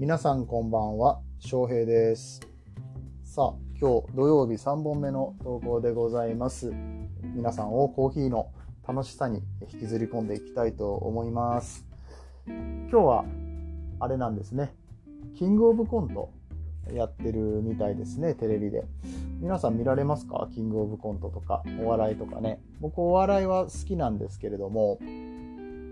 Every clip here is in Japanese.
皆さんこんばんは、翔平です。さあ、今日土曜日3本目の投稿でございます。皆さんをコーヒーの楽しさに引きずり込んでいきたいと思います。今日はあれなんですね。キングオブコントやってるみたいですね、テレビで。皆さん見られますか？キングオブコントとか、お笑いとかね。僕お笑いは好きなんですけれども、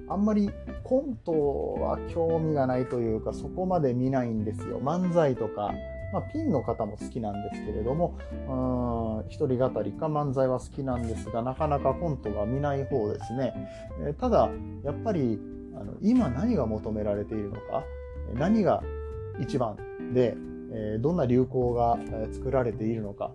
あんまりコントは興味がないというかそこまで見ないんですよ。漫才とか、まあ、ピンの方も好きなんですけれどもうん一人語りか漫才は好きなんですがなかなかコントは見ない方ですね、えただやっぱりあの今何が求められているのか何が一番で、えどんな流行が作られているのか、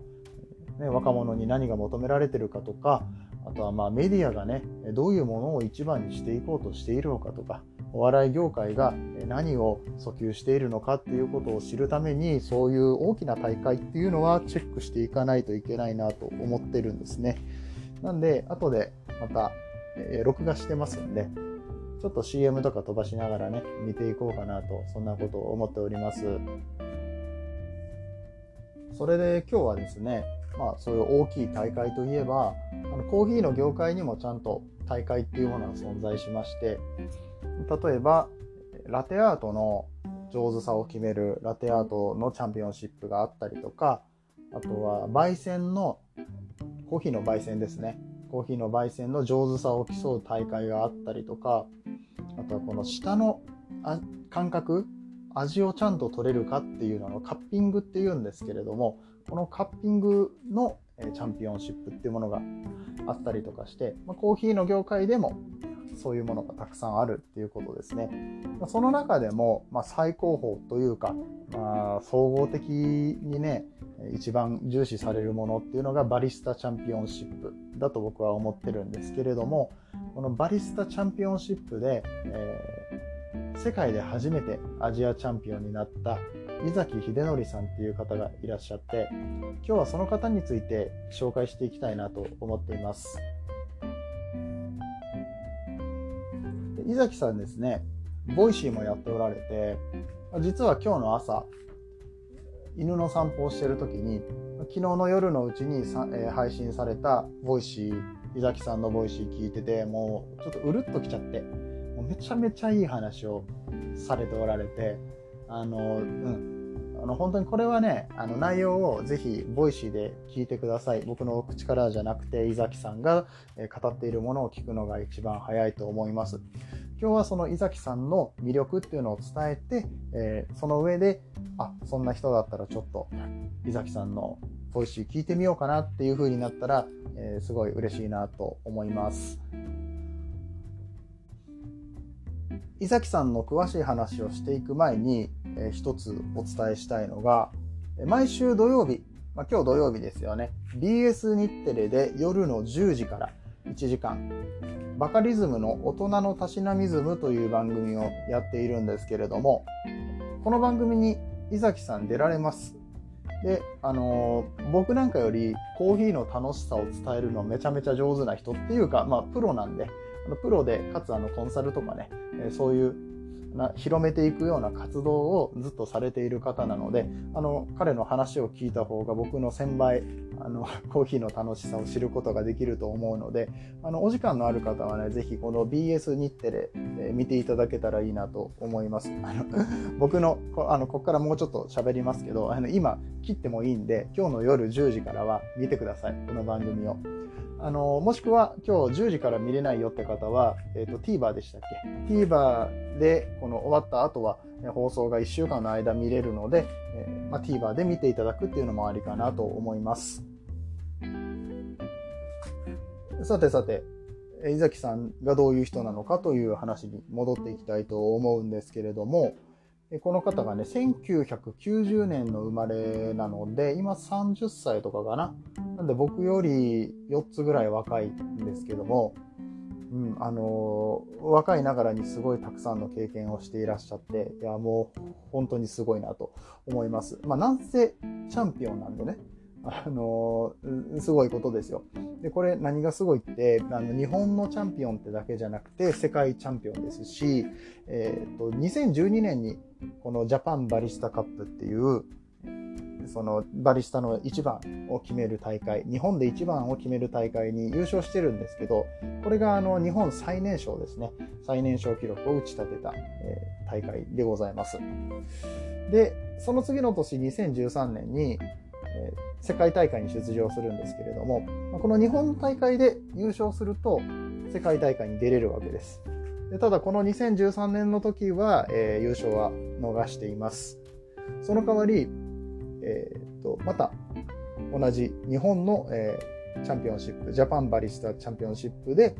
ね、若者に何が求められているかとかあとはまあメディアがね、どういうものを一番にしていこうとしているのかとか、お笑い業界が何を訴求しているのかっていうことを知るために、そういう大きな大会っていうのはチェックしていかないといけないなと思ってるんですね。なんで、後でまた、録画してますんで、ちょっと CM とか飛ばしながらね、見ていこうかなと、そんなことを思っております。それで今日はですね、まあ、そういう大きい大会といえばあのコーヒーの業界にもちゃんと大会っていうものが存在しまして例えばラテアートの上手さを決めるラテアートのチャンピオンシップがあったりとかあとは焙煎のコーヒーの焙煎ですね。コーヒーの焙煎の上手さを競う大会があったりとかあとはこの下のあ感覚味をちゃんと取れるかっていうののカッピングっていうんですけれどもこのカッピングのチャンピオンシップっていうものがあったりとかして、ま、コーヒーの業界でもそういうものがたくさんあるっていうことですね。まその中でも、まあ、最高峰というか、まあ、総合的にね一番重視されるものっていうのがバリスタチャンピオンシップだと僕は思ってるんですけれどもこのバリスタチャンピオンシップで、え世界で初めてアジアチャンピオンになった井崎英典さんっていう方がいらっしゃって今日はその方について紹介していきたいなと思っています。井崎さんですね Voicy もやっておられて実は今日の朝犬の散歩をしている時に昨日の夜のうちにさ、えー配信された Voicy 井崎さんの Voicy 聞いててもうちょっとうるっときちゃってめちゃめちゃいい話をされておられてあのうん。あの本当にこれはねあの内容をぜひ Voicy で聞いてください。僕の口からじゃなくて井崎さんが語っているものを聞くのが一番早いと思います。今日はその井崎さんの魅力っていうのを伝えて、えーその上であそんな人だったらちょっと井崎さんの Voicy 聞いてみようかなっていう風になったら、えーすごい嬉しいなと思います。井崎さんの詳しい話をしていく前に、えー一つお伝えしたいのが毎週土曜日、まあ、今日土曜日ですよね。BS 日テレで夜の10時から1時間。バカリズムの大人のたしなみズムという番組をやっているんですけれどもこの番組に井崎さん出られます。で、あのー僕なんかよりコーヒーの楽しさを伝えるのめちゃめちゃ上手な人っていうか、まあ、プロなんであのプロでかつあのコンサルとかね、えそういうな広めていくような活動をずっとされている方なのであの彼の話を聞いた方が僕の1000倍あの コーヒーの楽しさを知ることができると思うのであのお時間のある方はねぜひこの BS 日テレ、え見ていただけたらいいなと思います。あの 僕のこあのここからもうちょっと喋りますけどあの今切ってもいいんで今日の夜10時からは見てくださいこの番組を。あのもしくは今日10時から見れないよって方は、えー、と TVer でしたっけ？TVer でこの終わった後は放送が1週間の間見れるので、えーまあ、TVer で見ていただくっていうのもありかなと思います。さてさてえー井崎さんがどういう人なのかという話に戻っていきたいと思うんですけれどもこの方がね1990年の生まれなので今30歳とかかななんで僕より4つぐらい若いんですけども、うんあの若いながらにすごいたくさんの経験をしていらっしゃっていやもう本当にすごいなと思います。まあ、なんせチャンピオンなんでねあのすごいことですよ。で、これ何がすごいって、あの日本のチャンピオンってだけじゃなくて、世界チャンピオンですし、えっ、ー、と、2012年にこのジャパンバリスタカップっていう、そのバリスタの1番を決める大会、日本で1番を決める大会に優勝してるんですけど、これがあの日本最年少ですね、最年少記録を打ち立てた、え、大会でございます。で、その次の年2013年に、え、世界大会に出場するんですけれども、この日本大会で優勝すると世界大会に出れるわけです。でただこの2013年の時は、えー、優勝は逃しています。その代わり、えー、とまた同じ日本の、えー、チャンピオンシップ、ジャパンバリスタチャンピオンシップで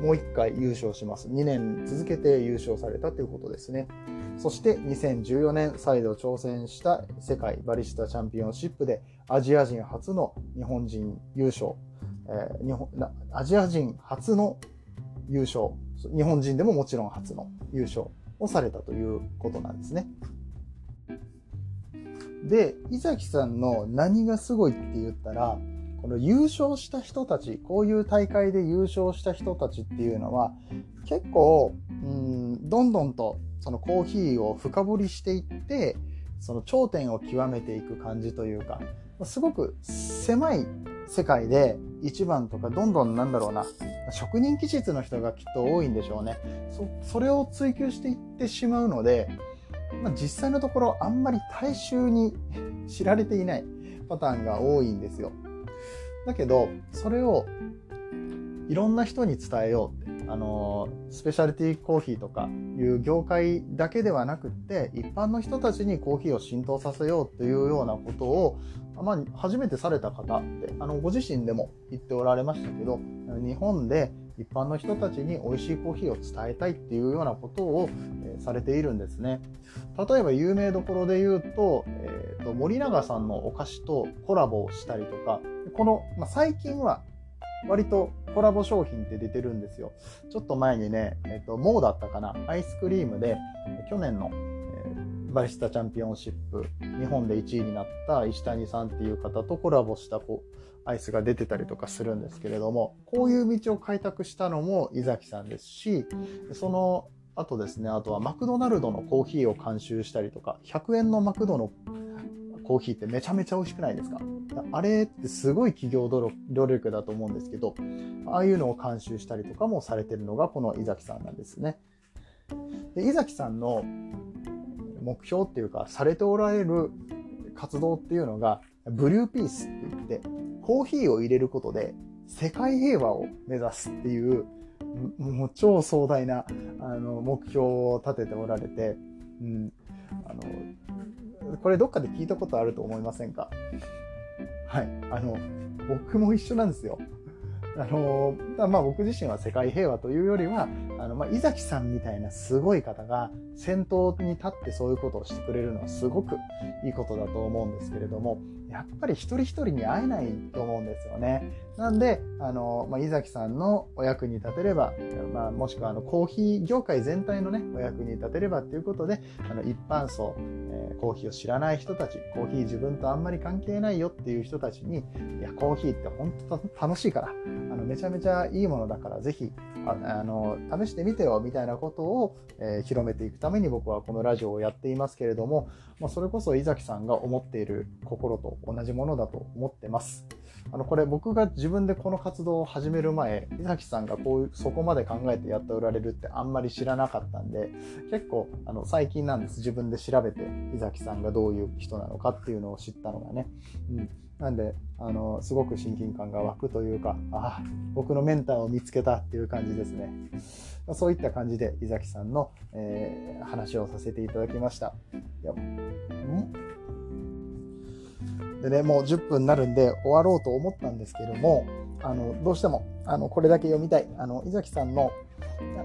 もう1回優勝します。2年続けて優勝されたということですね。そして2014年再度挑戦した世界バリスタチャンピオンシップでアジア人初の日本人優勝、えー、日本アジア人初の優勝、日本人でももちろん初の優勝をされたということなんですね。で、伊崎さんの何がすごいって言ったら、この優勝した人たち、こういう大会で優勝した人たちっていうのは、結構、うん、どんどんとそのコーヒーを深掘りしていってその頂点を極めていく感じというかすごく狭い世界で一番とかどんどんなんだろうな職人気質の人がきっと多いんでしょうね。それを追求していってしまうので、まあ、実際のところあんまり大衆に知られていないパターンが多いんですよ。だけどそれをいろんな人に伝えようってあのスペシャルティコーヒーとかいう業界だけではなくって一般の人たちにコーヒーを浸透させようというようなことを、まあ、初めてされた方ってあのご自身でも言っておられましたけど日本で一般の人たちに美味しいコーヒーを伝えたいっていうようなことを、えー、されているんですね。例えば有名どころで言うと,、えーと、森永さんのお菓子とコラボをしたりとかこの、まあ、最近は割とコラボ商品って出てるんですよ。ちょっと前にね、えっ、ー、と、モーだったかな、アイスクリームで、去年の、バリスタチャンピオンシップ、日本で1位になった石谷さんっていう方とコラボしたこうアイスが出てたりとかするんですけれども、こういう道を開拓したのも伊崎さんですし、その後ですね、あとはマクドナルドのコーヒーを監修したりとか、100円のマクドのコーヒーってめちゃめちゃ美味しくないですか？あれってすごい企業努力だと思うんですけど、ああいうのを監修したりとかもされてるのがこの伊崎さんなんですね。で伊崎さんの目標っていうか、されておられる活動っていうのが、ブリューピースって言って、コーヒーを入れることで世界平和を目指すっていう、もう超壮大なあの目標を立てておられて、うん、あのこれどっかで聞いたことあると思いませんか？はい。あの、僕も一緒なんですよ。あのまあ、僕自身は世界平和というよりはあの、まあ、伊崎さんみたいなすごい方が先頭に立ってそういうことをしてくれるのはすごくいいことだと思うんですけれどもやっぱり一人一人に会えないと思うんですよね。なんで、あの、まあ、伊崎さんのお役に立てれば、まあ、もしくはあのコーヒー業界全体のね、お役に立てればっていうことで、あの一般層、えー、コーヒーを知らない人たち、コーヒー自分とあんまり関係ないよっていう人たちに、いや、コーヒーって本当楽しいから、あのめちゃめちゃいいものだから、ぜひ、あの、試してみてよ、みたいなことを、えー、広めていくために僕はこのラジオをやっていますけれども、まあ、それこそ伊崎さんが思っている心と同じものだと思ってます。あの、これ僕が自分でこの活動を始める前、伊崎さんがこういう、そこまで考えてやっておられるってあんまり知らなかったんで、結構、あの、最近なんです。自分で調べて、伊崎さんがどういう人なのかっていうのを知ったのがね。うん。なんで、あの、すごく親近感が湧くというか、ああ、僕のメンターを見つけたっていう感じですね。そういった感じで、伊崎さんの、えー、話をさせていただきました。いや、でね、もう10分になるんで終わろうと思ったんですけども、あの、どうしても、あの、これだけ読みたい。あの、伊崎さんの、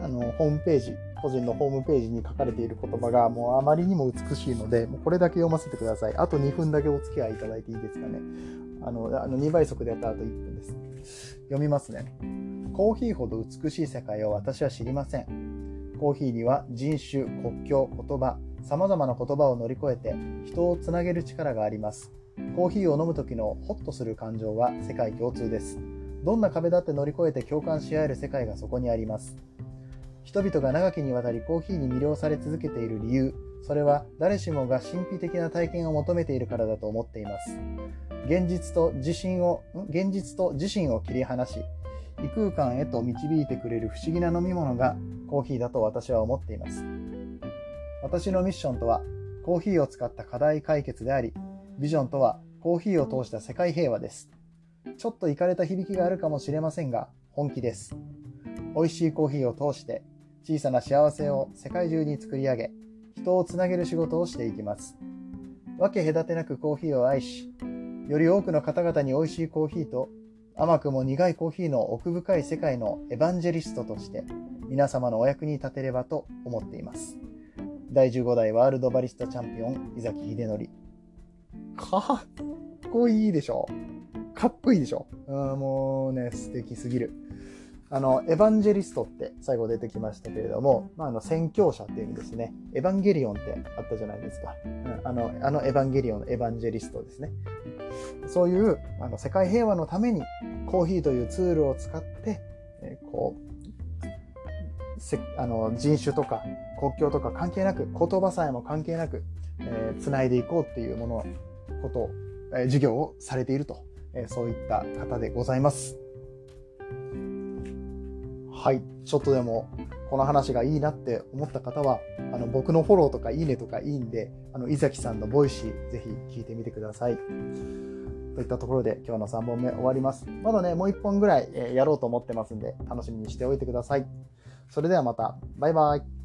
あの、ホームページ、個人のホームページに書かれている言葉がもうあまりにも美しいので、もうこれだけ読ませてください。あと2分だけお付き合いいただいていいですかね。あの、あの2倍速でやった後1分です。読みますね。コーヒーほど美しい世界を私は知りません。コーヒーには人種、国境、言葉、様々な言葉を乗り越えて人をつなげる力があります。コーヒーを飲む時のホッとする感情は世界共通です。どんな壁だって乗り越えて共感し合える世界がそこにあります。人々が長きにわたりコーヒーに魅了され続けている理由、それは誰しもが神秘的な体験を求めているからだと思っています。現実と自信を、現実と自身を切り離し、異空間へと導いてくれる不思議な飲み物がコーヒーだと私は思っています。私のミッションとは、コーヒーを使った課題解決であり、ビジョンとはコーヒーを通した世界平和です。ちょっといかれた響きがあるかもしれませんが、本気です。美味しいコーヒーを通して、小さな幸せを世界中に作り上げ、人をつなげる仕事をしていきます。分け隔てなくコーヒーを愛し、より多くの方々に美味しいコーヒーと甘くも苦いコーヒーの奥深い世界のエヴァンジェリストとして皆様のお役に立てればと思っています。第15代ワールドバリスタチャンピオン、伊崎秀則。かっこいいでしょ？かっこいいでしょ？うん、もうね、素敵すぎる。あの、エヴァンジェリストって最後出てきましたけれども、まあ、あの、宣教者っていう意味ですね。エヴァンゲリオンってあったじゃないですか。うん、あの、あのエヴァンゲリオンのエヴァンジェリストですね。そういう、あの、世界平和のためにコーヒーというツールを使って、えー、こう、せあの人種とか国境とか関係なく言葉さえも関係なく、えー、繋いでいこうっていうものこと、えー、授業をされていると、えー、そういった方でございます。はい、ちょっとでもこの話がいいなって思った方は、あの僕のフォローとかいいねとかいいんで、あの、井崎さんの Voicy ぜひ聞いてみてください。といったところで今日の3本目終わります。まだね、もう1本ぐらいやろうと思ってますんで、楽しみにしておいてください。それではまた、バイバイ。